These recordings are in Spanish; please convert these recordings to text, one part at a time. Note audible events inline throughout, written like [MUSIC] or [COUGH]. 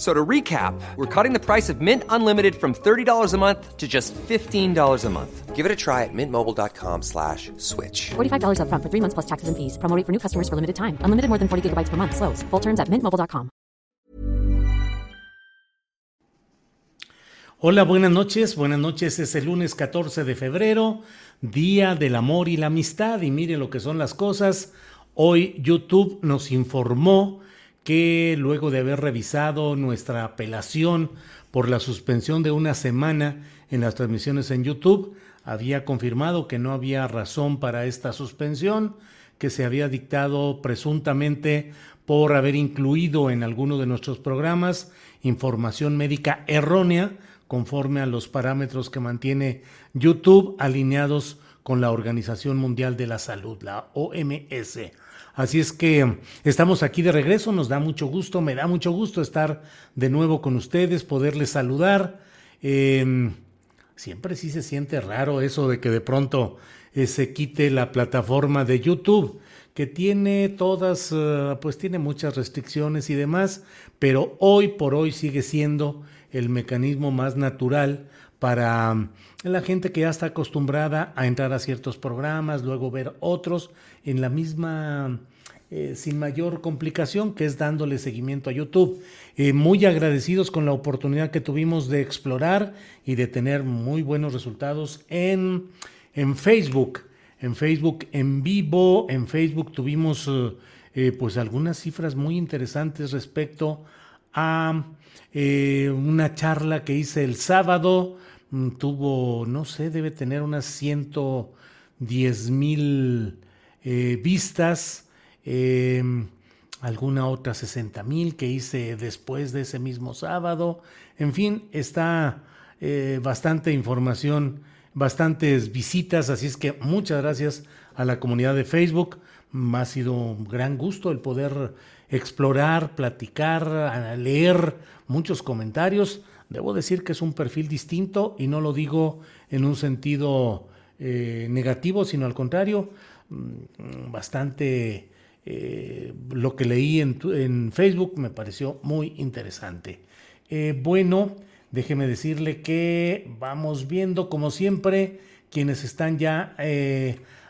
So to recap, we're cutting the price of Mint Unlimited from $30 a month to just $15 a month. Give it a try at mintmobile.com slash switch. $45 up front for three months plus taxes and fees. Promoting for new customers for limited time. Unlimited more than 40 gigabytes per month. Slows. Full terms at mintmobile.com. Hola, buenas noches. Buenas noches. Es el lunes 14 de febrero, Día del Amor y la Amistad. Y mire lo que son las cosas. Hoy YouTube nos informó que luego de haber revisado nuestra apelación por la suspensión de una semana en las transmisiones en YouTube, había confirmado que no había razón para esta suspensión, que se había dictado presuntamente por haber incluido en alguno de nuestros programas información médica errónea conforme a los parámetros que mantiene YouTube alineados con la Organización Mundial de la Salud, la OMS. Así es que estamos aquí de regreso, nos da mucho gusto, me da mucho gusto estar de nuevo con ustedes, poderles saludar. Em, siempre sí se siente raro eso de que de pronto eh, se quite la plataforma de YouTube, que tiene todas, eh, pues tiene muchas restricciones y demás, pero hoy por hoy sigue siendo el mecanismo más natural para mm, la gente que ya está acostumbrada a entrar a ciertos programas, luego ver otros en la misma, eh, sin mayor complicación, que es dándole seguimiento a YouTube. Eh, muy agradecidos con la oportunidad que tuvimos de explorar y de tener muy buenos resultados en, en Facebook. En Facebook en vivo, en Facebook tuvimos eh, pues algunas cifras muy interesantes respecto a una charla que hice el sábado Mm, tuvo, no sé, debe tener unas 110 mil eh, vistas, em, alguna otra 60 mil que hice después de ese mismo sábado. En fin, está eh, bastante información, bastantes visitas, así es que muchas gracias a la comunidad de Facebook. Mm, ha sido un gran gusto el poder explorar, platicar, leer muchos comentarios. Debo decir que es un perfil distinto y no lo digo en un sentido eh, negativo, sino al contrario, mm, bastante eh, lo que leí en, Facebook me pareció muy interesante. Eh, bueno, déjeme decirle que vamos viendo, como siempre, quienes están ya,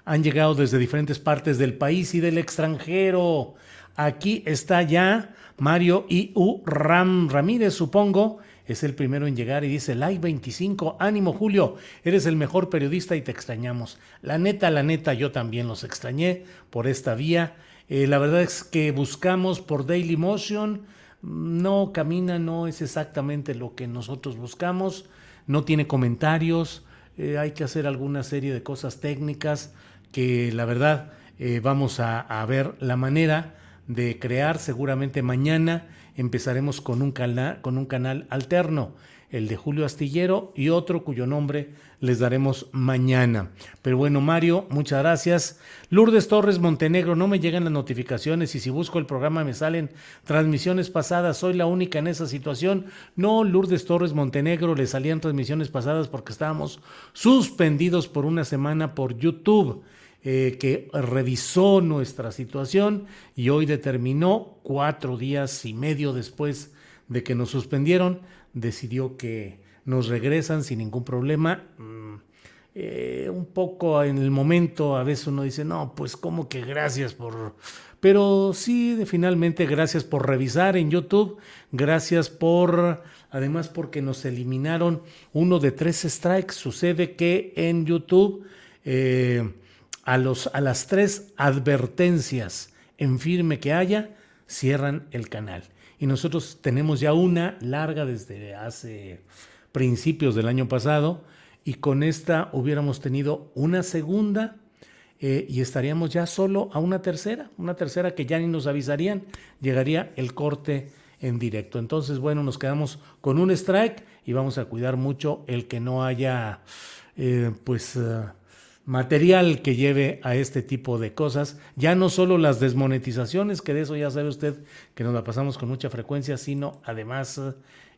han llegado desde diferentes partes del país y del extranjero. Aquí está ya Mario I.U. Ram Ramírez, supongo es el primero en llegar y dice, like 25, ánimo Julio, eres el mejor periodista y te extrañamos. La neta, la neta, yo también los extrañé por esta vía. Eh, la verdad es que buscamos por Daily Motion, no camina, no es exactamente lo que nosotros buscamos, no tiene comentarios, eh, hay que hacer alguna serie de cosas técnicas que la verdad eh, vamos a ver la manera de crear seguramente mañana empezaremos con un, canal, con un canal alterno, el de Julio Astillero y otro cuyo nombre les daremos mañana. Pero bueno, Mario, muchas gracias. Lourdes Torres Montenegro, no me llegan las notificaciones y si busco el programa me salen transmisiones pasadas, soy la única en esa situación. No, Lourdes Torres Montenegro, le salían transmisiones pasadas porque estábamos suspendidos por una semana por YouTube. Eh, que revisó nuestra situación y hoy determinó, cuatro días y medio después de que nos suspendieron, decidió que nos regresan sin ningún problema. Mm, eh, un poco en el momento, a veces uno dice, no, pues como que gracias por... Pero sí, finalmente, gracias por revisar en YouTube, gracias por, además porque nos eliminaron uno de tres strikes. Sucede que en YouTube eh, a, las tres advertencias en firme que haya, cierran el canal. Y nosotros tenemos ya una larga desde hace principios del año pasado y con esta hubiéramos tenido una segunda eh, y estaríamos ya solo a una tercera, una tercera que ya ni nos avisarían, llegaría el corte en directo. Entonces, bueno, nos quedamos con un strike y vamos a cuidar mucho el que no haya, eh, pues, eh, material que lleve a este tipo de cosas. Ya no solo las desmonetizaciones, que de eso ya sabe usted que nos la pasamos con mucha frecuencia, sino además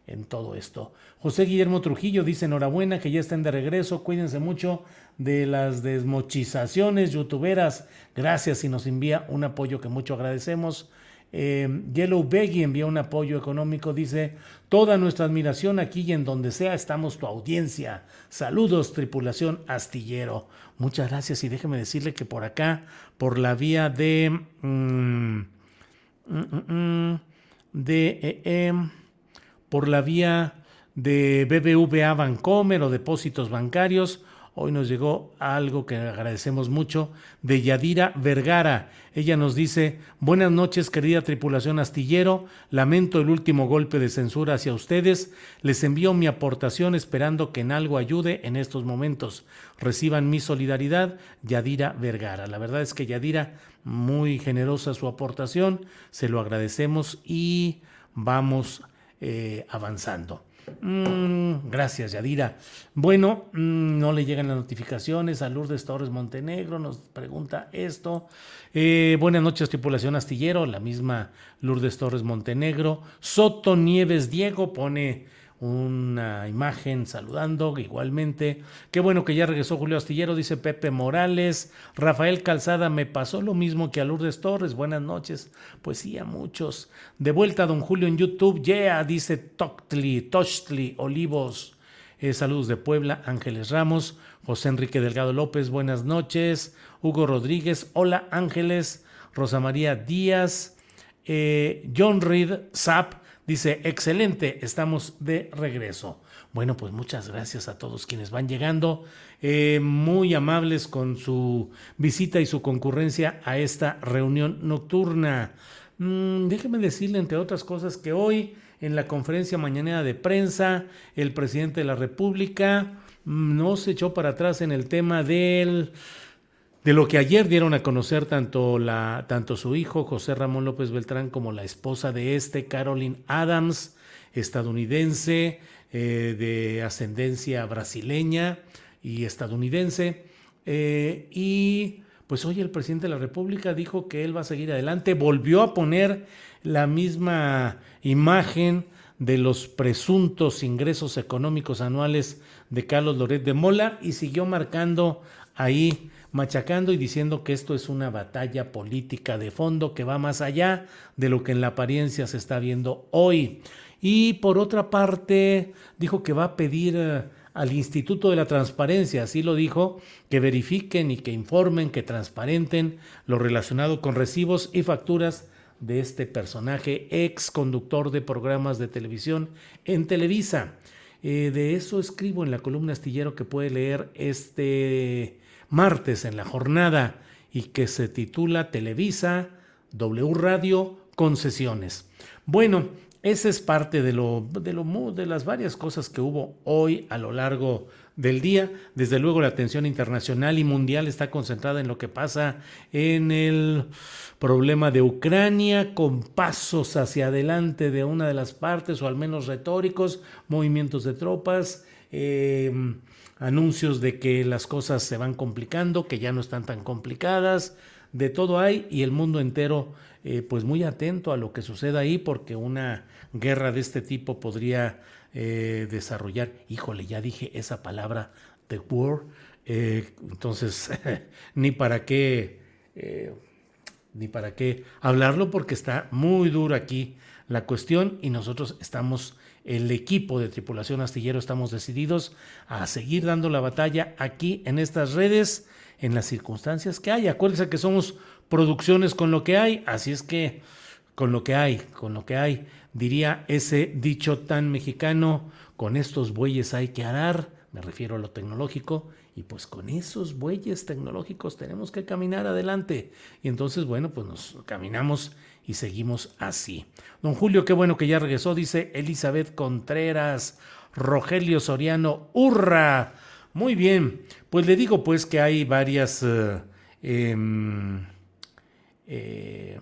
en todo esto. José Guillermo Trujillo dice enhorabuena que ya estén de regreso, cuídense mucho de las desmochizaciones youtuberas, gracias y nos envía un apoyo que mucho agradecemos. Eh, Yellow Beggy envía un apoyo económico, dice, toda nuestra admiración aquí y en donde sea estamos tu audiencia. Saludos, tripulación astillero. Muchas gracias y déjeme decirle que por acá, por la vía de... Mm, mm, mm, de... Eh, em, por la vía de BBVA Bancomer o depósitos bancarios. Hoy nos llegó algo que agradecemos mucho de Yadira Vergara. Ella nos dice, buenas noches querida tripulación astillero, lamento el último golpe de censura hacia ustedes, les envío mi aportación esperando que en algo ayude en estos momentos. Reciban mi solidaridad, Yadira Vergara. La verdad es que Yadira, muy generosa su aportación, se lo agradecemos y vamos eh, avanzando. Mm, gracias, Yadira. Bueno, mm, no le llegan las notificaciones a Lourdes Torres Montenegro, nos pregunta esto. Eh, buenas noches, tripulación astillero, la misma Lourdes Torres Montenegro. Soto Nieves Diego pone una imagen saludando igualmente. Qué bueno que ya regresó Julio Astillero, dice Pepe Morales. Rafael Calzada, me pasó lo mismo que a Lourdes Torres. Buenas noches. Pues sí, a muchos. De vuelta, don Julio en YouTube. Yeah, dice Toctli, Tochtli, Olivos. Eh, saludos de Puebla, Ángeles Ramos. José Enrique Delgado López, buenas noches. Hugo Rodríguez, hola Ángeles. Rosa María Díaz. Eh, John Reed, Zap. Dice, excelente, estamos de regreso. Bueno, pues muchas gracias a todos quienes van llegando, eh, muy amables con su visita y su concurrencia a esta reunión nocturna. Mm, déjeme decirle, entre otras cosas, que hoy en la conferencia mañanera de prensa, el presidente de la República mm, no se echó para atrás en el tema del de lo que ayer dieron a conocer tanto, su hijo José Ramón López Beltrán como la esposa de este, Caroline Adams, estadounidense eh, de ascendencia brasileña y estadounidense. Eh, y pues hoy el presidente de la República dijo que él va a seguir adelante, volvió a poner la misma imagen de los presuntos ingresos económicos anuales de Carlos Loret de Mola y siguió marcando ahí machacando y diciendo que esto es una batalla política de fondo que va más allá de lo que en la apariencia se está viendo hoy. Y por otra parte, dijo que va a pedir eh, al Instituto de la Transparencia, así lo dijo, que verifiquen y que informen, que transparenten lo relacionado con recibos y facturas de este personaje, ex conductor de programas de televisión en Televisa. Eh, de eso escribo en la columna astillero que puede leer este martes en la jornada y que se titula Televisa, W Radio, Concesiones. Bueno, esa es parte de, lo, de, lo, de las varias cosas que hubo hoy a lo largo del día. Desde luego la atención internacional y mundial está concentrada en lo que pasa en el problema de Ucrania, con pasos hacia adelante de una de las partes, o al menos retóricos, movimientos de tropas. Eh, anuncios de que las cosas se van complicando, que ya no están tan complicadas, de todo hay y el mundo entero eh, pues muy atento a lo que suceda ahí porque una guerra de este tipo podría eh, desarrollar, híjole, ya dije esa palabra, the war, eh, entonces [LAUGHS] ni para qué, ni para qué hablarlo porque está muy duro aquí la cuestión y nosotros estamos, el equipo de tripulación astillero, estamos decididos a seguir dando la batalla aquí en estas redes, en las circunstancias que hay. Acuérdense que somos producciones con lo que hay, así es que con lo que hay, con lo que hay, diría ese dicho tan mexicano, con estos bueyes hay que arar, me refiero a lo tecnológico, y pues con esos bueyes tecnológicos tenemos que caminar adelante. Y entonces, bueno, pues nos caminamos y seguimos así. Don Julio, qué bueno que ya regresó, dice Elizabeth Contreras, Rogelio Soriano, ¡hurra! Muy bien, pues le digo pues que hay varias... Eh, em, eh,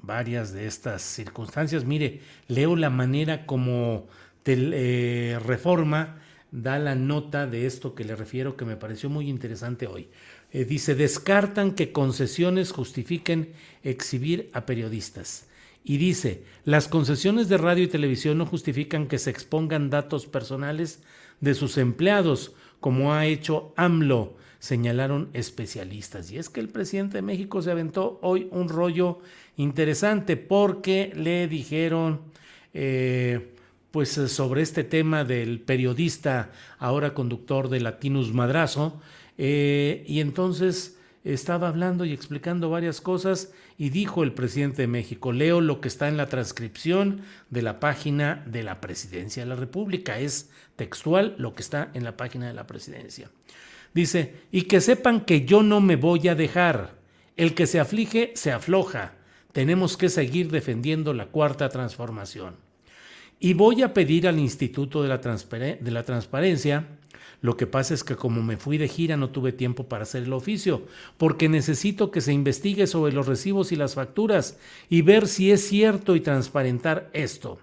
varias de estas circunstancias. Mire, leo la manera como eh, Reforma da la nota de esto que le refiero que me pareció muy interesante hoy. Eh, dice, descartan que concesiones justifiquen exhibir a periodistas. Y dice, las concesiones de radio y televisión no justifican que se expongan datos personales de sus empleados, como ha hecho AMLO, señalaron especialistas. Y es que el presidente de México se aventó hoy un rollo interesante porque le dijeron, eh, pues sobre este tema del periodista, ahora conductor de Latinus Madrazo, eh, y entonces estaba hablando y explicando varias cosas y dijo el presidente de México, leo lo que está en la transcripción de la página de la presidencia de la República, es textual lo que está en la página de la presidencia. Dice, y que sepan que yo no me voy a dejar, el que se aflige se afloja, tenemos que seguir defendiendo la cuarta transformación. Y voy a pedir al Instituto de la, Transparencia, lo que pasa es que como me fui de gira no tuve tiempo para hacer el oficio, porque necesito que se investigue sobre los recibos y las facturas y ver si es cierto y transparentar esto.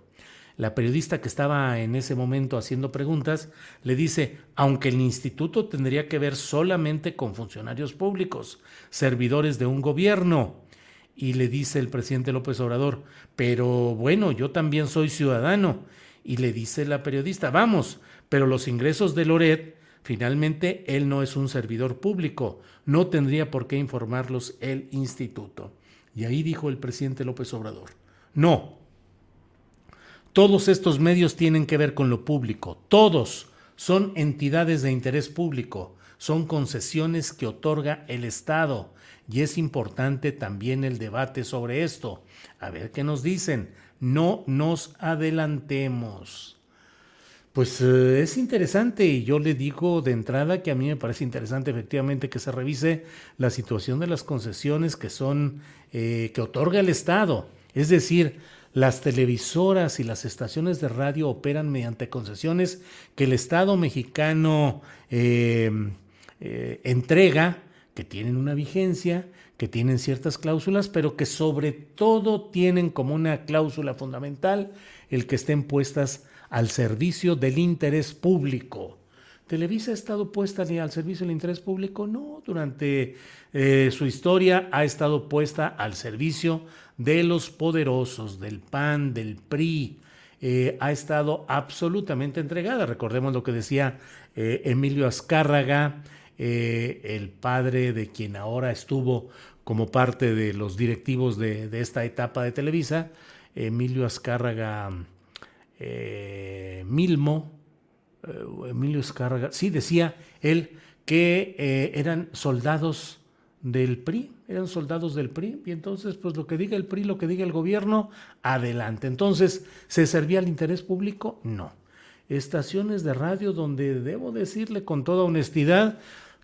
La periodista que estaba en ese momento haciendo preguntas le dice, aunque el instituto tendría que ver solamente con funcionarios públicos, servidores de un gobierno, y le dice el presidente López Obrador, pero bueno, yo también soy ciudadano. Y le dice la periodista, vamos, pero los ingresos de Loret, finalmente él no es un servidor público, no tendría por qué informarlos el instituto. Y ahí dijo el presidente López Obrador, no, todos estos medios tienen que ver con lo público, todos son entidades de interés público, son concesiones que otorga el Estado y es importante también el debate sobre esto. A ver qué nos dicen. No nos adelantemos. Pues eh, es interesante y yo le digo de entrada que a mí me parece interesante efectivamente que se revise la situación de las concesiones que son eh, que otorga el Estado. Es decir, las televisoras y las estaciones de radio operan mediante concesiones que el Estado mexicano eh, entrega que tienen una vigencia, que tienen ciertas cláusulas, pero que sobre todo tienen como una cláusula fundamental el que estén puestas al servicio del interés público. ¿Televisa ha estado puesta al servicio del interés público? No, durante eh, su historia ha estado puesta al servicio de los poderosos, del PAN, del PRI. Eh, ha estado absolutamente entregada. Recordemos lo que decía eh, Emilio Azcárraga eh, el padre de quien ahora estuvo como parte de los directivos de, esta etapa de Televisa, Emilio Azcárraga eh, Milmo, eh, Emilio Azcárraga, sí decía él que eran soldados del PRI, eran soldados del PRI, y entonces pues lo que diga el PRI, lo que diga el gobierno, adelante. Entonces, ¿se servía al interés público? No. Estaciones de radio donde debo decirle con toda honestidad,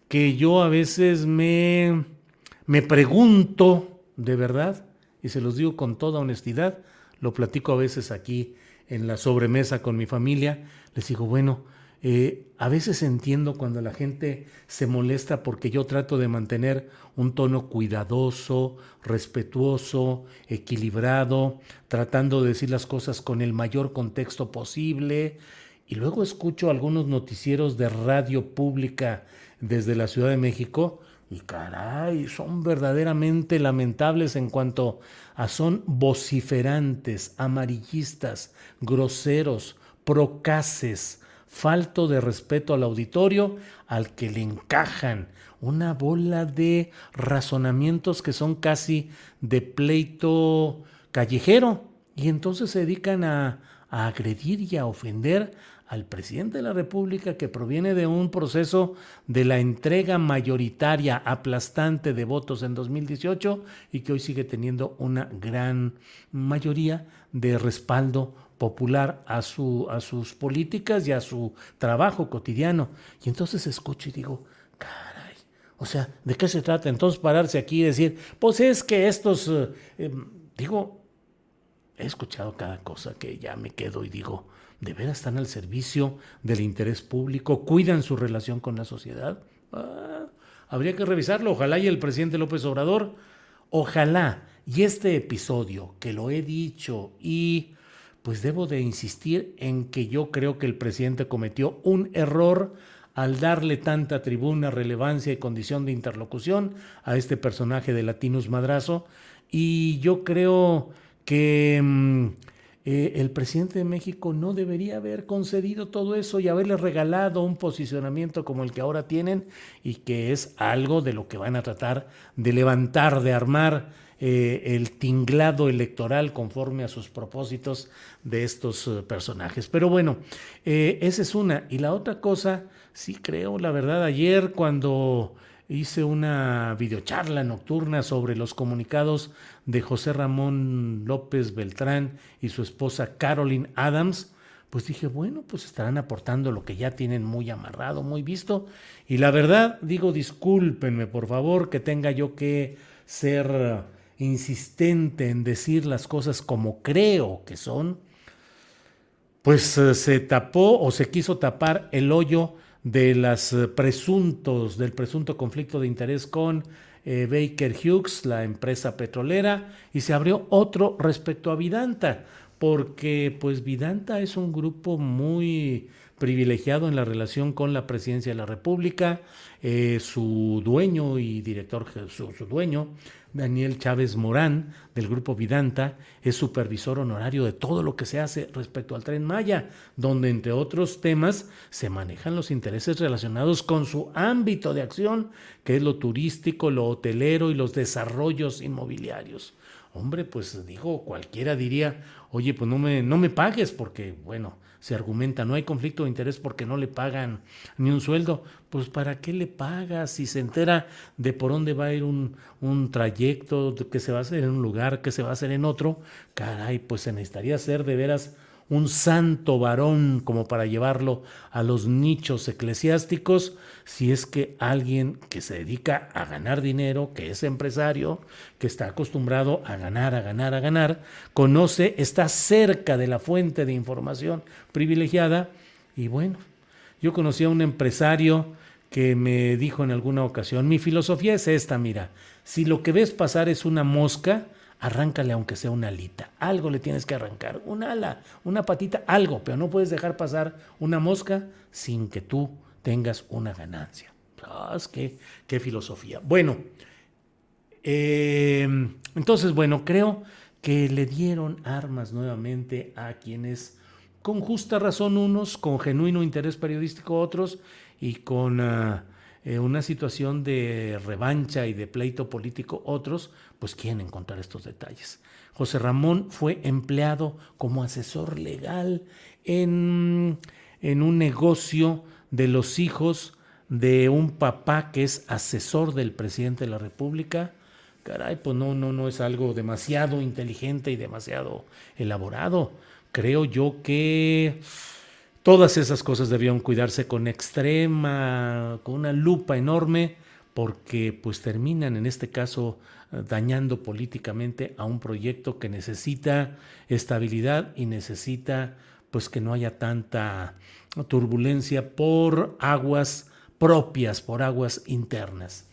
que yo a veces me, me pregunto, de verdad, y se los digo con toda honestidad, lo platico a veces aquí en la sobremesa con mi familia, les digo, bueno, eh, a veces entiendo cuando la gente se molesta porque yo trato de mantener un tono cuidadoso, respetuoso, equilibrado, tratando de decir las cosas con el mayor contexto posible. Y luego escucho algunos noticieros de radio pública desde la Ciudad de México. Y caray, son verdaderamente lamentables en cuanto a son vociferantes, amarillistas, groseros, procaces, falto de respeto al auditorio al que le encajan una bola de razonamientos que son casi de pleito callejero. Y entonces se dedican a, a agredir y a ofender al presidente de la República que proviene de un proceso de la entrega mayoritaria aplastante de votos en 2018 y que hoy sigue teniendo una gran mayoría de respaldo popular a, su, a sus políticas y a su trabajo cotidiano. Y entonces escucho y digo, caray, o sea, ¿de qué se trata? Entonces pararse aquí y decir, pues es que estos, eh, em, digo, he escuchado cada cosa que ya me quedo y digo, ¿De veras están al servicio del interés público? ¿Cuidan su relación con la sociedad? Ah, habría que revisarlo. Ojalá y el presidente López Obrador, ojalá y este episodio que lo he dicho y pues debo de insistir en que yo creo que el presidente cometió un error al darle tanta tribuna, relevancia y condición de interlocución a este personaje de Latinus Madrazo. Y yo creo que... Eh, el presidente de México no debería haber concedido todo eso y haberle regalado un posicionamiento como el que ahora tienen y que es algo de lo que van a tratar de levantar, de armar eh, el tinglado electoral conforme a sus propósitos de estos eh, personajes. Pero bueno, esa es una. Y la otra cosa, sí creo, la verdad, ayer cuando hice una videocharla nocturna sobre los comunicados de José Ramón López Beltrán y su esposa Carolyn Adams, pues dije, bueno, pues estarán aportando lo que ya tienen muy amarrado, muy visto. Y la verdad, digo, discúlpenme, por favor, que tenga yo que ser insistente en decir las cosas como creo que son, pues eh, se tapó o se quiso tapar el hoyo de las eh, presuntos, del presunto conflicto de interés con eh, Baker Hughes, la empresa petrolera, y se abrió otro respecto a Vidanta, porque pues Vidanta es un grupo muy privilegiado en la relación con la presidencia de la República, eh, su dueño y director, su, su dueño, Daniel Chávez Morán, del Grupo Vidanta, es supervisor honorario de todo lo que se hace respecto al tren Maya, donde entre otros temas se manejan los intereses relacionados con su ámbito de acción, que es lo turístico, lo hotelero y los desarrollos inmobiliarios. Hombre, pues digo, cualquiera diría, oye, pues no me, no me pagues porque, bueno, se argumenta, no hay conflicto de interés porque no le pagan ni un sueldo. Pues ¿para qué le pagas si se entera de por dónde va a ir un, un trayecto, que se va a hacer en un lugar, que se va a hacer en otro? Caray, pues se necesitaría ser de veras un santo varón como para llevarlo a los nichos eclesiásticos, si es que alguien que se dedica a ganar dinero, que es empresario, que está acostumbrado a ganar, a ganar, a ganar, conoce, está cerca de la fuente de información privilegiada. Y bueno, yo conocí a un empresario que me dijo en alguna ocasión, mi filosofía es esta, mira, si lo que ves pasar es una mosca, arráncale aunque sea una alita. Algo le tienes que arrancar, un ala, una patita, algo, pero no puedes dejar pasar una mosca sin que tú tengas una ganancia. Ah, qué, qué, filosofía. Bueno, em, entonces, bueno, creo que le dieron armas nuevamente a quienes, con justa razón unos, con genuino interés periodístico otros y con... Ah, eh, una situación de revancha y de pleito político, otros pues quieren encontrar estos detalles. José Ramón fue empleado como asesor legal en, en un negocio de los hijos de un papá que es asesor del presidente de la República. Caray, pues no, no, no es algo demasiado inteligente y demasiado elaborado. Creo yo que Todas esas cosas debían cuidarse con extrema, con una lupa enorme, porque pues terminan en este caso dañando políticamente a un proyecto que necesita estabilidad y necesita pues que no haya tanta turbulencia por aguas propias, por aguas internas.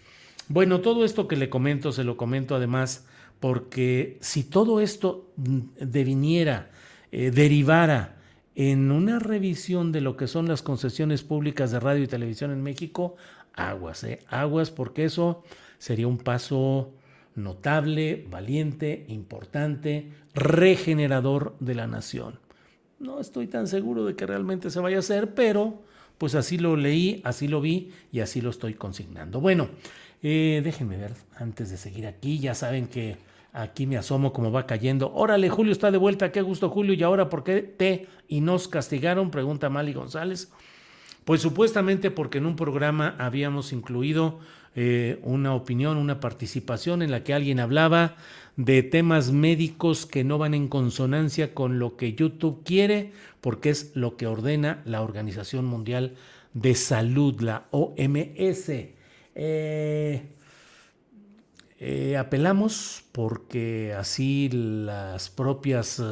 Bueno, todo esto que le comento, se lo comento además porque si todo esto deviniera, eh, derivara en una revisión de lo que son las concesiones públicas de radio y televisión en México, aguas, ¿eh? aguas, porque eso sería un paso notable, valiente, importante, regenerador de la nación. No estoy tan seguro de que realmente se vaya a hacer, pero pues así lo leí, así lo vi y así lo estoy consignando. Bueno, eh, déjenme ver antes de seguir aquí, ya saben que Aquí me asomo como va cayendo. Órale, Julio está de vuelta. Qué gusto, Julio. ¿Y ahora por qué te y nos castigaron? Pregunta Mali González. Pues supuestamente porque en un programa habíamos incluido eh, una opinión, una participación en la que alguien hablaba de temas médicos que no van en consonancia con lo que YouTube quiere, porque es lo que ordena la Organización Mundial de Salud, la OMS. Eh, eh, apelamos porque así las propias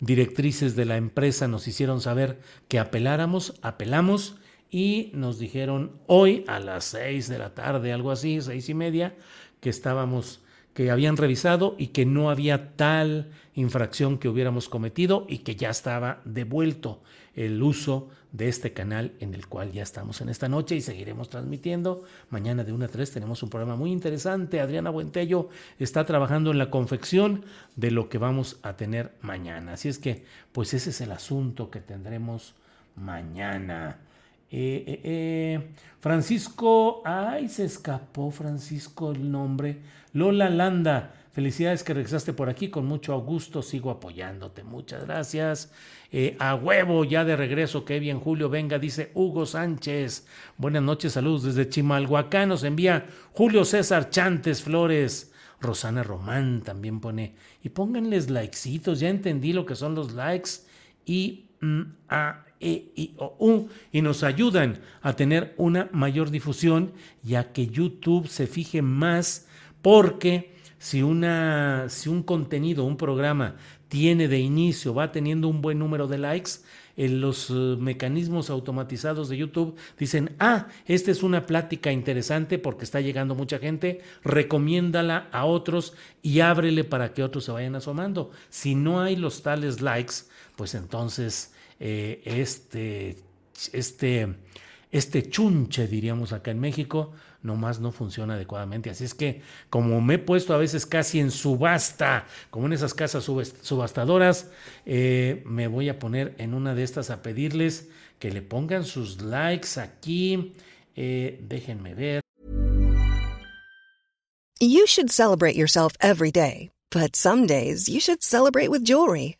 directrices de la empresa nos hicieron saber que apeláramos, apelamos y nos dijeron hoy a las seis de la tarde, algo así, seis y media, que estábamos, que habían revisado y que no había tal infracción que hubiéramos cometido y que ya estaba devuelto el uso de este canal en el cual ya estamos en esta noche y seguiremos transmitiendo. Mañana de 1 a 3 tenemos un programa muy interesante. Adriana Buentello está trabajando en la confección de lo que vamos a tener mañana. Así es que, pues ese es el asunto que tendremos mañana. Eh, eh, eh, Francisco, ay, se escapó Francisco el nombre. Lola Landa, felicidades que regresaste por aquí, con mucho gusto sigo apoyándote, muchas gracias. a huevo, ya de regreso, que bien Julio, venga, dice Hugo Sánchez. Buenas noches, saludos desde Chimalhuacán, nos envía Julio César Chantes Flores. Rosana Román también pone, y pónganles likecitos, ya entendí lo que son los likes y a e, I, O, U y nos ayudan a tener una mayor difusión ya que YouTube se fije más porque si, una, si un contenido, un programa tiene de inicio, va teniendo un buen número de likes, en los eh, mecanismos automatizados de YouTube dicen, ah, esta es una plática interesante porque está llegando mucha gente, recomiéndala a otros y ábrele para que otros se vayan asomando. Si no hay los tales likes, pues entonces eh, este, este, este chunche, diríamos acá en México, nomás no funciona adecuadamente. Así es que, como me he puesto a veces casi en subasta, como en esas casas subastadoras, eh, me voy a poner en una de estas a pedirles que le pongan sus likes aquí. Eh, déjenme ver. You should celebrate yourself every day, but some days you should celebrate with jewelry.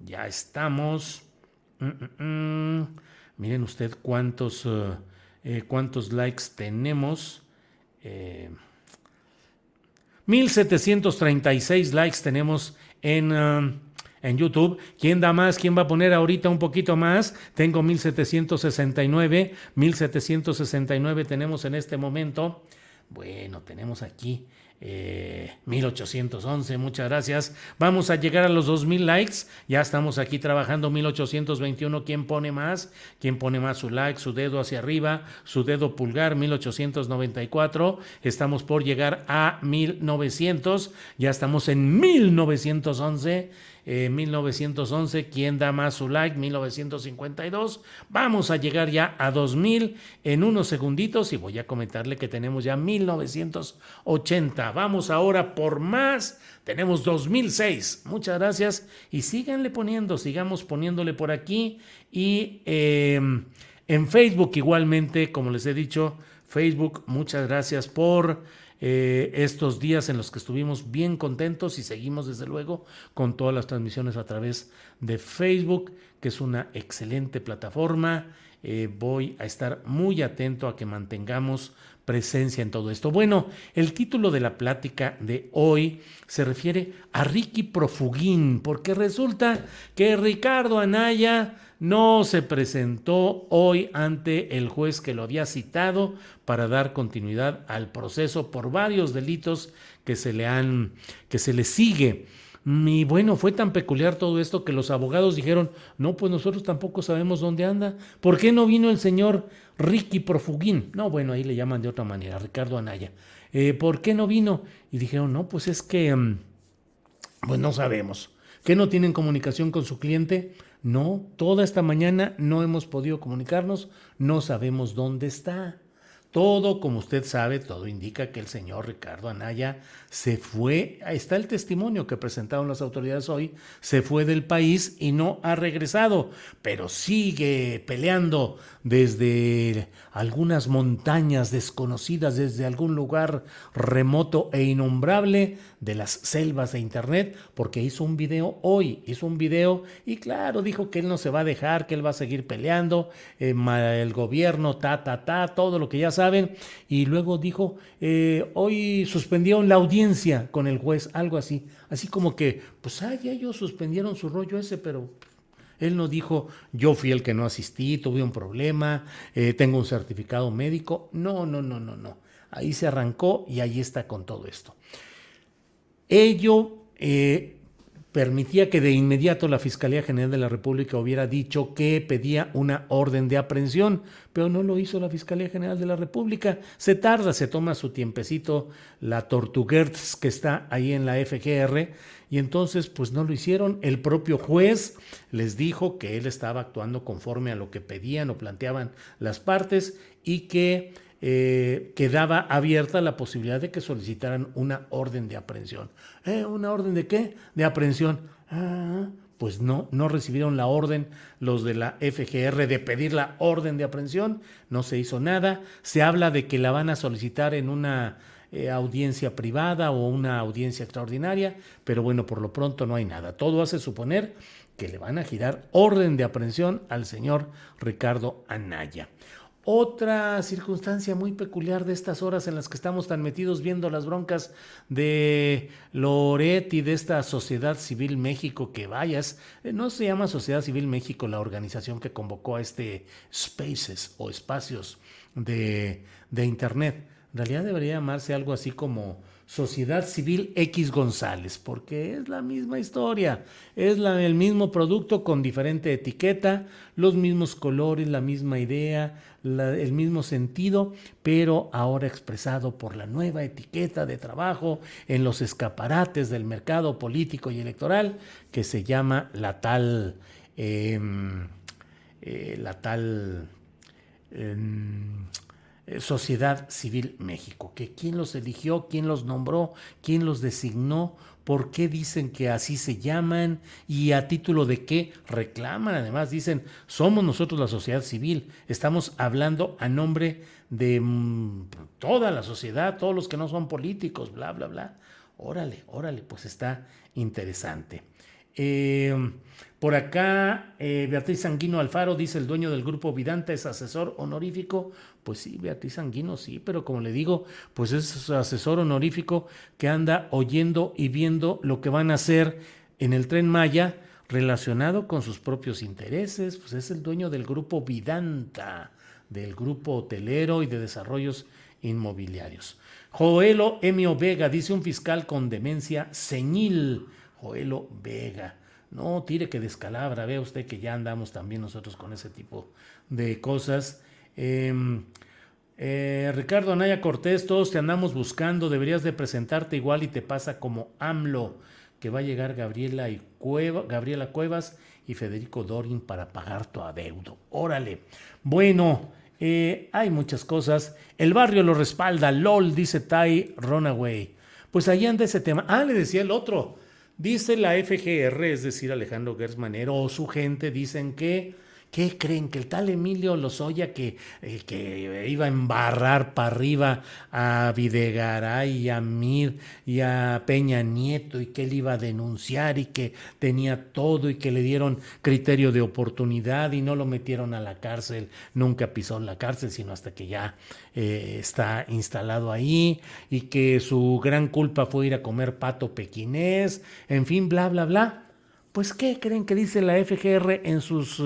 Ya estamos. Mm, mm, mm. Miren usted cuántos, eh, eh, cuántos likes tenemos. 1736 eh, likes tenemos en, en YouTube. ¿Quién da más? ¿Quién va a poner ahorita un poquito más? Tengo 1769. 1769 tenemos en este momento. Bueno, tenemos aquí 1811, eh, muchas gracias. Vamos a llegar a los 2000 likes. Ya estamos aquí trabajando 1821. ¿Quién pone más? ¿Quién pone más su like, su dedo hacia arriba, su dedo pulgar? 1894. Estamos por llegar a 1900. Ya estamos en 1911. 1911, eh, ¿quién da más su like? 1952. Vamos a llegar ya a 2000 en unos segunditos y voy a comentarle que tenemos ya 1980. Vamos ahora por más. Tenemos 2006. Muchas gracias y síganle poniendo, sigamos poniéndole por aquí y em, en Facebook igualmente, como les he dicho, Facebook, muchas gracias por eh, estos días en los que estuvimos bien contentos y seguimos desde luego con todas las transmisiones a través de Facebook, que es una excelente plataforma eh, voy a estar muy atento a que mantengamos presencia en todo esto. Bueno, el título de la plática de hoy se refiere a Ricky Profugín, porque resulta que Ricardo Anaya no se presentó hoy ante el juez que lo había citado para dar continuidad al proceso por varios delitos que se le han que se le sigue. Y bueno, fue tan peculiar todo esto que los abogados dijeron, no, pues nosotros tampoco sabemos dónde anda. ¿Por qué no vino el señor Ricky Profugín? No, bueno, ahí le llaman de otra manera, Ricardo Anaya. Eh, ¿Por qué no vino? Y dijeron, no, pues es que, mm, pues no sabemos. ¿Que no tienen comunicación con su cliente? No, toda esta mañana no hemos podido comunicarnos, no sabemos dónde está. Todo, como usted sabe, todo indica que el señor Ricardo Anaya se fue, ahí está el testimonio que presentaron las autoridades hoy, se fue del país y no ha regresado, pero sigue peleando desde algunas montañas desconocidas, desde algún lugar remoto e innombrable de las selvas de Internet, porque hizo un video hoy, hizo un video y claro, dijo que él no se va a dejar, que él va a seguir peleando, eh, el gobierno, ta, ta, ta, todo lo que ya saben, y luego dijo, eh, hoy suspendieron la audiencia con el juez, algo así, así como que, pues, ah, ya ellos suspendieron su rollo ese, pero él no dijo, yo fui el que no asistí, tuve un problema, eh, tengo un certificado médico. No, no, no, no, no. Ahí se arrancó y ahí está con todo esto. Ello eh, permitía que de inmediato la Fiscalía General de la República hubiera dicho que pedía una orden de aprehensión, pero no lo hizo la Fiscalía General de la República. Se tarda, se toma su tiempecito la Tortuguerts que está ahí en la FGR y entonces pues no lo hicieron. El propio juez les dijo que él estaba actuando conforme a lo que pedían o planteaban las partes y que eh, quedaba abierta la posibilidad de que solicitaran una orden de aprehensión. ¿Eh? ¿Una orden de qué? De aprehensión. Ah, pues no, no recibieron la orden los de la FGR de pedir la orden de aprehensión, no se hizo nada, se habla de que la van a solicitar en una eh, audiencia privada o una audiencia extraordinaria, pero bueno, por lo pronto no hay nada. Todo hace suponer que le van a girar orden de aprehensión al señor Ricardo Anaya. Otra circunstancia muy peculiar de estas horas en las que estamos tan metidos viendo las broncas de Loret y de esta Sociedad Civil México que vayas, eh, no se llama Sociedad Civil México la organización que convocó a este Spaces o espacios de, de Internet en realidad debería llamarse algo así como Sociedad Civil X González, porque es la misma historia, es el mismo producto con diferente etiqueta, los mismos colores, la misma idea, el mismo sentido, pero ahora expresado por la nueva etiqueta de trabajo en los escaparates del mercado político y electoral que se llama la tal, em, eh, la tal... Em, Sociedad Civil México, que quién los eligió, quién los nombró, quién los designó, por qué dicen que así se llaman y a título de qué reclaman. Además dicen, somos nosotros la sociedad civil, estamos hablando a nombre de mm, toda la sociedad, todos los que no son políticos, bla, bla, bla. Órale, órale, pues está interesante. Eh, por acá, eh, Beatriz Sanguino Alfaro dice: el dueño del grupo Vidanta es asesor honorífico. Pues sí, Beatriz Sanguino sí, pero como le digo, pues es asesor honorífico que anda oyendo y viendo lo que van a hacer en el tren Maya relacionado con sus propios intereses. Pues es el dueño del grupo Vidanta, del grupo hotelero y de desarrollos inmobiliarios. Joelo Emio Vega dice: un fiscal con demencia senil Joelo Vega. No tire que descalabra, vea usted que ya andamos también nosotros con ese tipo de cosas. Em, eh, Ricardo Anaya Cortés, todos te andamos buscando, deberías de presentarte igual y te pasa como AMLO, que va a llegar Gabriela, y Gabriela Cuevas y Federico Dorin para pagar tu adeudo. Órale. Bueno, eh, hay muchas cosas. El barrio lo respalda, LOL, dice Tai Runaway. Pues ahí anda ese tema. Ah, le decía el otro. Dice la FGR, es decir, Alejandro Gersmanero o su gente, dicen que ¿Qué creen? Que el tal Emilio Lozoya que, eh, que iba a embarrar para arriba a Videgaray y a Mir y a Peña Nieto y que él iba a denunciar y que tenía todo y que le dieron criterio de oportunidad y no lo metieron a la cárcel, nunca pisó la cárcel, sino hasta que ya eh, está instalado ahí y que su gran culpa fue ir a comer pato pequinés, en fin, bla, bla, bla. Pues, ¿qué creen que dice la FGR en sus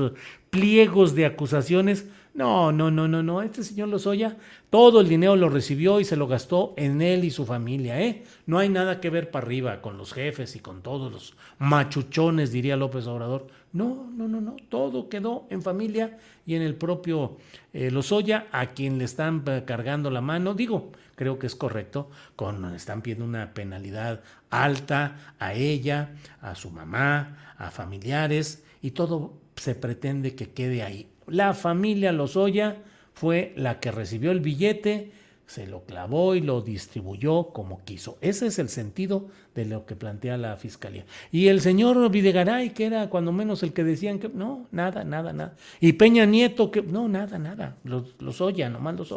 pliegos de acusaciones? No, no, no, no, no. Este señor Lozoya todo el dinero lo recibió y se lo gastó en él y su familia, ¿eh? No hay nada que ver para arriba con los jefes y con todos los machuchones, diría López Obrador. No, no, no, no. Todo quedó en familia y en el propio eh, Lozoya, a quien le están eh, cargando la mano. Digo, creo que es correcto, con, están pidiendo una penalidad alta a ella, a su mamá, a familiares, y todo se pretende que quede ahí. La familia Lozoya fue la que recibió el billete, se lo clavó y lo distribuyó como quiso. Ese es el sentido de lo que plantea la fiscalía. Y el señor Videgaray, que era cuando menos el que decían que no, nada, nada, nada. Y Peña Nieto, que no, nada, nada. Los, los Oya, nomás los.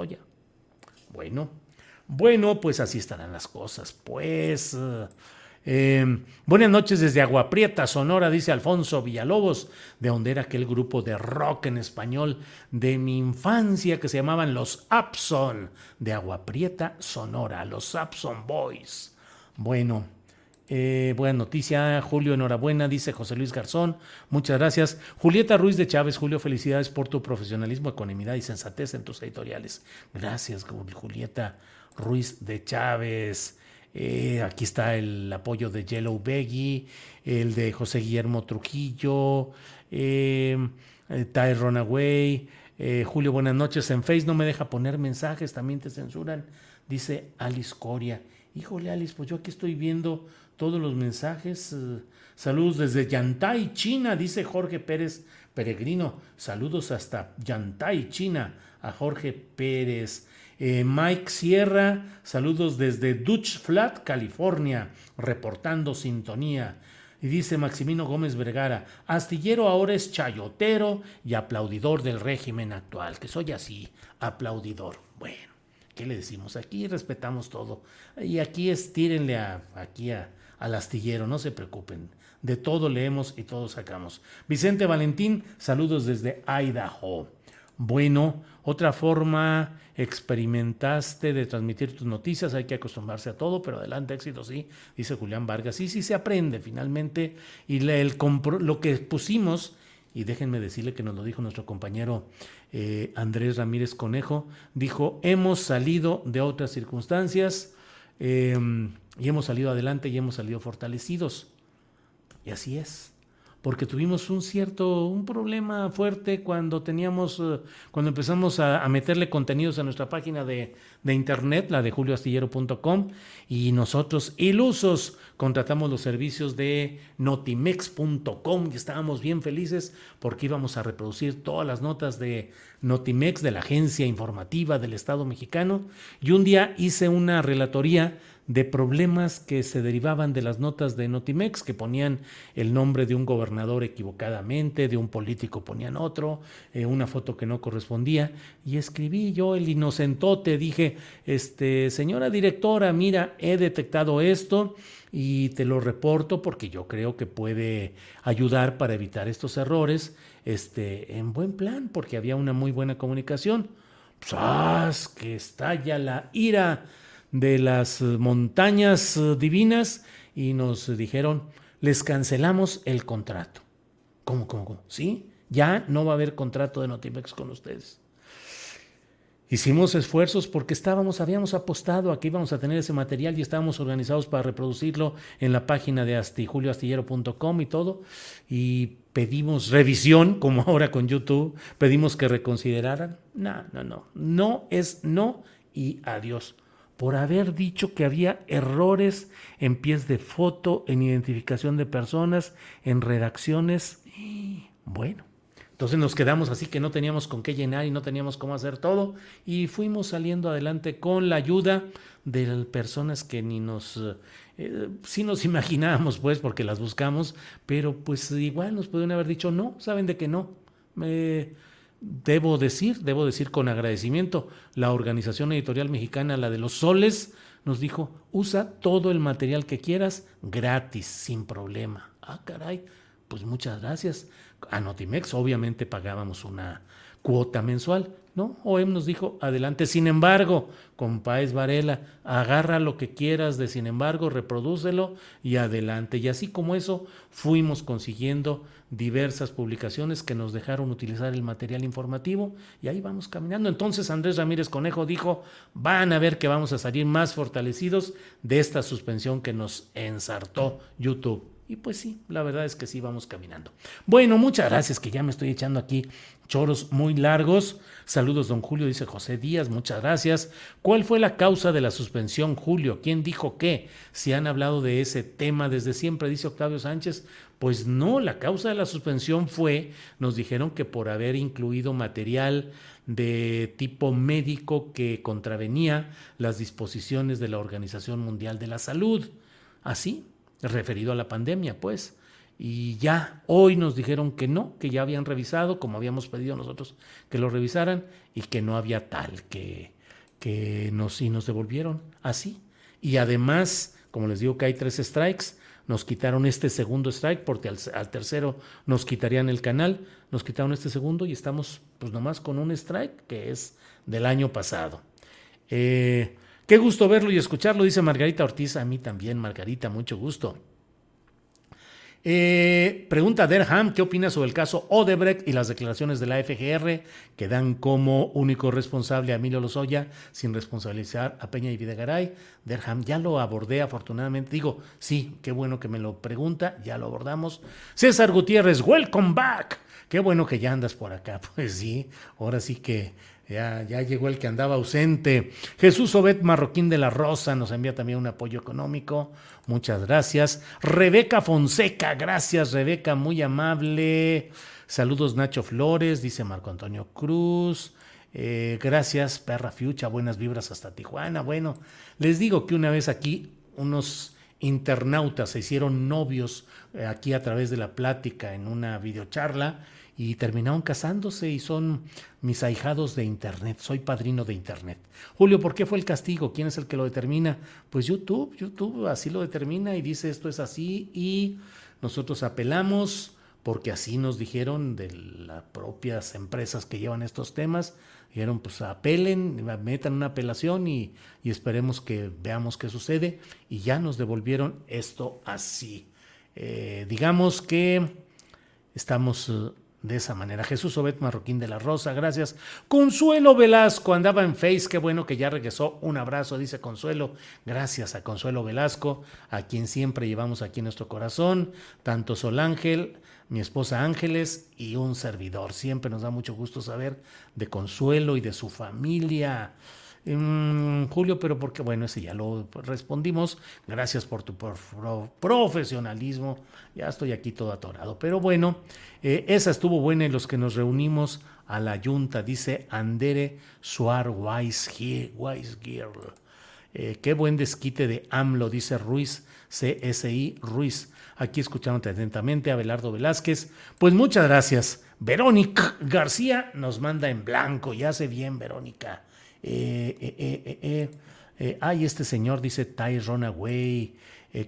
Bueno, bueno, pues así estarán las cosas. Pues Em, buenas noches desde Agua Prieta, Sonora, dice Alfonso Villalobos, de donde era aquel grupo de rock en español de mi infancia que se llamaban los Abson, de Agua Prieta, Sonora, los Abson Boys. Bueno, eh, buena noticia, Julio, enhorabuena, dice José Luis Garzón. Muchas gracias. Julieta Ruiz de Chávez, Julio, felicidades por tu profesionalismo, economía y sensatez en tus editoriales. Gracias, Julieta Ruiz de Chávez. Eh, aquí está el apoyo de Yellow Beggy, el de José Guillermo Trujillo, eh, eh Ty Runaway. Eh, Julio, buenas noches. En Face no me deja poner mensajes, también te censuran. Dice Alice Coria. Híjole, Alice, pues yo aquí estoy viendo todos los mensajes. saludos desde Yantai, China, dice Jorge Pérez Peregrino. Saludos hasta Yantai, China, a Jorge Pérez. Eh, Mike Sierra, saludos desde Dutch Flat, California, reportando sintonía. Y dice Maximino Gómez Vergara, astillero ahora es chayotero y aplaudidor del régimen actual, que soy así, aplaudidor. Bueno, ¿qué le decimos? Aquí respetamos todo. Y aquí estírenle a, aquí al astillero, no se preocupen. De todo leemos y todo sacamos. Vicente Valentín, saludos desde Idaho. Bueno, otra forma experimentaste de transmitir tus noticias, hay que acostumbrarse a todo, pero adelante, éxito, sí, dice Julián Vargas. Sí, sí se aprende finalmente. Y el lo que pusimos, y déjenme decirle que nos lo dijo nuestro compañero eh, Andrés Ramírez Conejo, dijo, hemos salido de otras circunstancias em, y hemos salido adelante y hemos salido fortalecidos. Y así es porque tuvimos un cierto, un problema fuerte cuando teníamos, eh, cuando empezamos a, meterle contenidos a nuestra página de, de internet, la de julioastillero.com, y nosotros, ilusos, contratamos los servicios de notimex.com y estábamos bien felices porque íbamos a reproducir todas las notas de Notimex, de la agencia informativa del Estado mexicano, y un día hice una relatoría de problemas que se derivaban de las notas de Notimex, que ponían el nombre de un gobernador equivocadamente, de un político ponían otro, eh, una foto que no correspondía, y escribí yo el inocentote, dije, este, señora directora, mira, he detectado esto y te lo reporto porque yo creo que puede ayudar para evitar estos errores, este, en buen plan, porque había una muy buena comunicación. ¡Sas! Que estalla la ira de las montañas eh, divinas y nos dijeron, les cancelamos el contrato. ¿Cómo, cómo, cómo? ¿Sí? Ya no va a haber contrato de Notimex con ustedes. Hicimos esfuerzos porque estábamos, habíamos apostado a que íbamos a tener ese material y estábamos organizados para reproducirlo en la página de astijulioastillero.com y todo. Y pedimos revisión, como [LAUGHS] ahora con YouTube, pedimos que reconsideraran. No, no, no. No es no y adiós por haber dicho que había errores en pies de foto, en identificación de personas, en redacciones. Bueno, entonces nos quedamos así que no teníamos con qué llenar y no teníamos cómo hacer todo y fuimos saliendo adelante con la ayuda de personas que ni nos, eh, sí nos [LAUGHS] imaginábamos pues porque las buscamos, pero pues igual nos pudieron haber dicho no, saben de que no, debo decir, debo decir con agradecimiento, la Organización Editorial Mexicana, la de los Soles, nos dijo, usa todo el material que quieras gratis, sin problema. Ah, caray, pues muchas gracias. A Notimex obviamente pagábamos una cuota mensual, ¿no? OEM nos dijo, adelante, sin embargo, con Varela, agarra lo que quieras de sin embargo, reprodúcelo y adelante. Y así como eso, fuimos consiguiendo diversas publicaciones que nos dejaron utilizar el material informativo y ahí vamos caminando. Entonces Andrés Ramírez Conejo dijo, van a ver que vamos a salir más fortalecidos de esta suspensión que nos ensartó YouTube. Y pues sí, la verdad es que sí vamos caminando. Bueno, muchas gracias, que ya me estoy echando aquí choros muy largos. Saludos, don Julio, dice José Díaz, muchas gracias. ¿Cuál fue la causa de la suspensión, Julio? ¿Quién dijo qué? Si han hablado de ese tema desde siempre, dice Octavio Sánchez. Pues no, la causa de la suspensión fue, nos dijeron que por haber incluido material de tipo médico que contravenía las disposiciones de la Organización Mundial de la Salud. Así, referido a la pandemia, pues. Y ya hoy nos dijeron que no, que ya habían revisado, como habíamos pedido nosotros que lo revisaran, y que no había tal, que, que nos, y nos devolvieron así. Y además, como les digo que hay tres strikes, nos quitaron este segundo strike porque al, tercero nos quitarían el canal, nos quitaron este segundo y estamos pues nomás con un strike que es del año pasado. Eh, Qué gusto verlo y escucharlo, dice Margarita Ortiz. A mí también, Margarita, mucho gusto. Eh, pregunta Derham, ¿qué opina sobre el caso Odebrecht y las declaraciones de la FGR que dan como único responsable a Emilio Lozoya sin responsabilizar a Peña y Videgaray? Derham, ya lo abordé afortunadamente. Digo, sí, qué bueno que me lo pregunta, ya lo abordamos. César Gutiérrez, welcome back. Qué bueno que ya andas por acá. [LAUGHS] Pues sí, ahora sí que ya, ya llegó el que andaba ausente. Jesús Obed Marroquín de la Rosa nos envía también un apoyo económico. Muchas gracias. Rebeca Fonseca, gracias Rebeca, muy amable. Saludos Nacho Flores, dice Marco Antonio Cruz. Eh, gracias, perra Fiucha, buenas vibras hasta Tijuana. Bueno, les digo que una vez aquí unos internautas se hicieron novios eh, aquí a través de la plática en una videocharla y terminaron casándose y son mis ahijados de Internet. Soy padrino de Internet. Julio, ¿por qué fue el castigo? ¿Quién es el que lo determina? Pues YouTube, YouTube así lo determina y dice esto es así y nosotros apelamos porque así nos dijeron de las propias empresas que llevan estos temas. Dijeron, pues apelen, metan una apelación y, y esperemos que veamos qué sucede. Y ya nos devolvieron esto así. Eh, digamos que estamos eh, de esa manera. Jesús Obed Marroquín de la Rosa, gracias. Consuelo Velasco andaba en Face, qué bueno que ya regresó. Un abrazo, dice Consuelo. Gracias a Consuelo Velasco, a quien siempre llevamos aquí en nuestro corazón. Tanto Sol Ángel, mi esposa Ángeles y un servidor. Siempre nos da mucho gusto saber de Consuelo y de su familia. Julio, pero porque, bueno, ese ya lo respondimos. Gracias por tu profesionalismo. Ya estoy aquí todo atorado. Pero bueno, eh, esa estuvo buena en los que nos reunimos a la yunta, dice Andere Suar Weisgirl. Eh, qué buen desquite de AMLO, dice Ruiz, CSI Ruiz. Aquí escuchándote atentamente, Abelardo Velázquez. Pues muchas gracias. Verónica García nos manda en blanco y hace bien, Verónica. Eh, eh, eh, eh, ay, este señor dice Tyrone Away.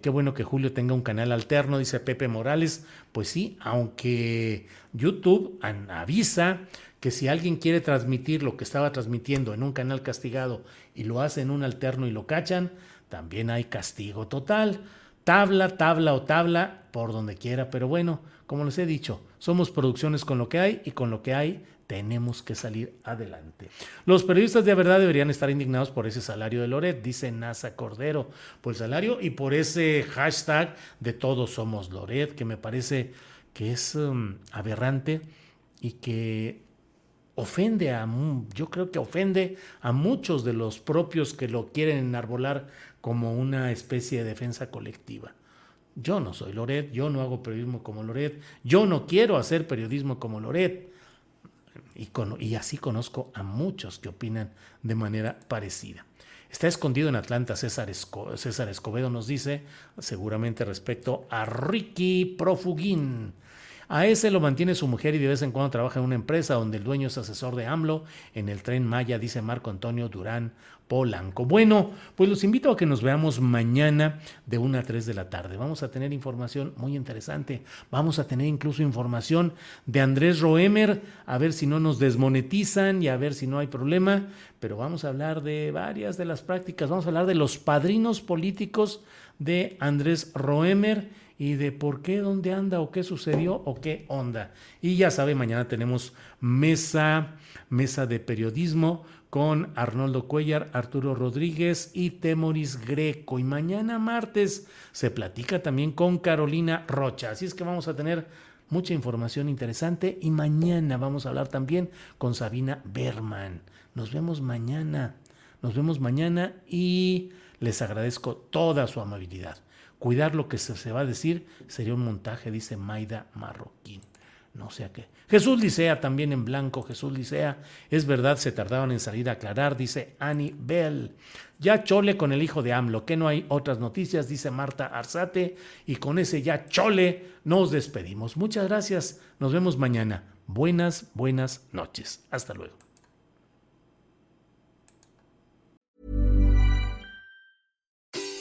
qué bueno que Julio tenga un canal alterno, dice Pepe Morales. Pues sí, aunque YouTube avisa que si alguien quiere transmitir lo que estaba transmitiendo en un canal castigado y lo hace en un alterno y lo cachan, también hay castigo total. Tabla, tabla o tabla, por donde quiera. Pero bueno, como les he dicho, somos producciones con lo que hay y con lo que hay tenemos que salir adelante. Los periodistas de verdad deberían estar indignados por ese salario de Loret, dice NASA Cordero, por el salario y por ese hashtag de todos somos Loret, que me parece que es um, aberrante y que ofende a, yo creo que ofende a muchos de los propios que lo quieren enarbolar como una especie de defensa colectiva. Yo no soy Loret, yo no hago periodismo como Loret, yo no quiero hacer periodismo como Loret y, así conozco a muchos que opinan de manera parecida. Está escondido en Atlanta César, César Escobedo nos dice, seguramente respecto a Ricky Profugín. A ese lo mantiene su mujer y de vez en cuando trabaja en una empresa donde el dueño es asesor de AMLO en el tren Maya, dice Marco Antonio Durán Polanco. Bueno, pues los invito a que nos veamos mañana de 1 a 3 de la tarde. Vamos a tener información muy interesante. Vamos a tener incluso información de Andrés Roemer, a ver si no nos desmonetizan y a ver si no hay problema. Pero vamos a hablar de varias de las prácticas. Vamos a hablar de los padrinos políticos de Andrés Roemer y de por qué, dónde anda o qué sucedió o qué onda. Y ya sabe, mañana tenemos mesa, mesa de periodismo con Arnoldo Cuellar, Arturo Rodríguez y Temoris Greco. Y mañana martes se platica también con Carolina Rocha. Así es que vamos a tener mucha información interesante y mañana vamos a hablar también con Sabina Berman. Nos vemos mañana. Nos vemos mañana y les agradezco toda su amabilidad. Cuidar lo que se, va a decir sería un montaje, dice Maida Marroquín no sé a qué. Jesús Licea también en blanco, Jesús Licea, es verdad, se tardaban en salir a aclarar, dice Annie Bell. Ya chole con el hijo de AMLO, que no hay otras noticias, dice Marta Arzate, y con ese ya chole nos despedimos. Muchas gracias, nos vemos mañana. Buenas, buenas noches. Hasta luego.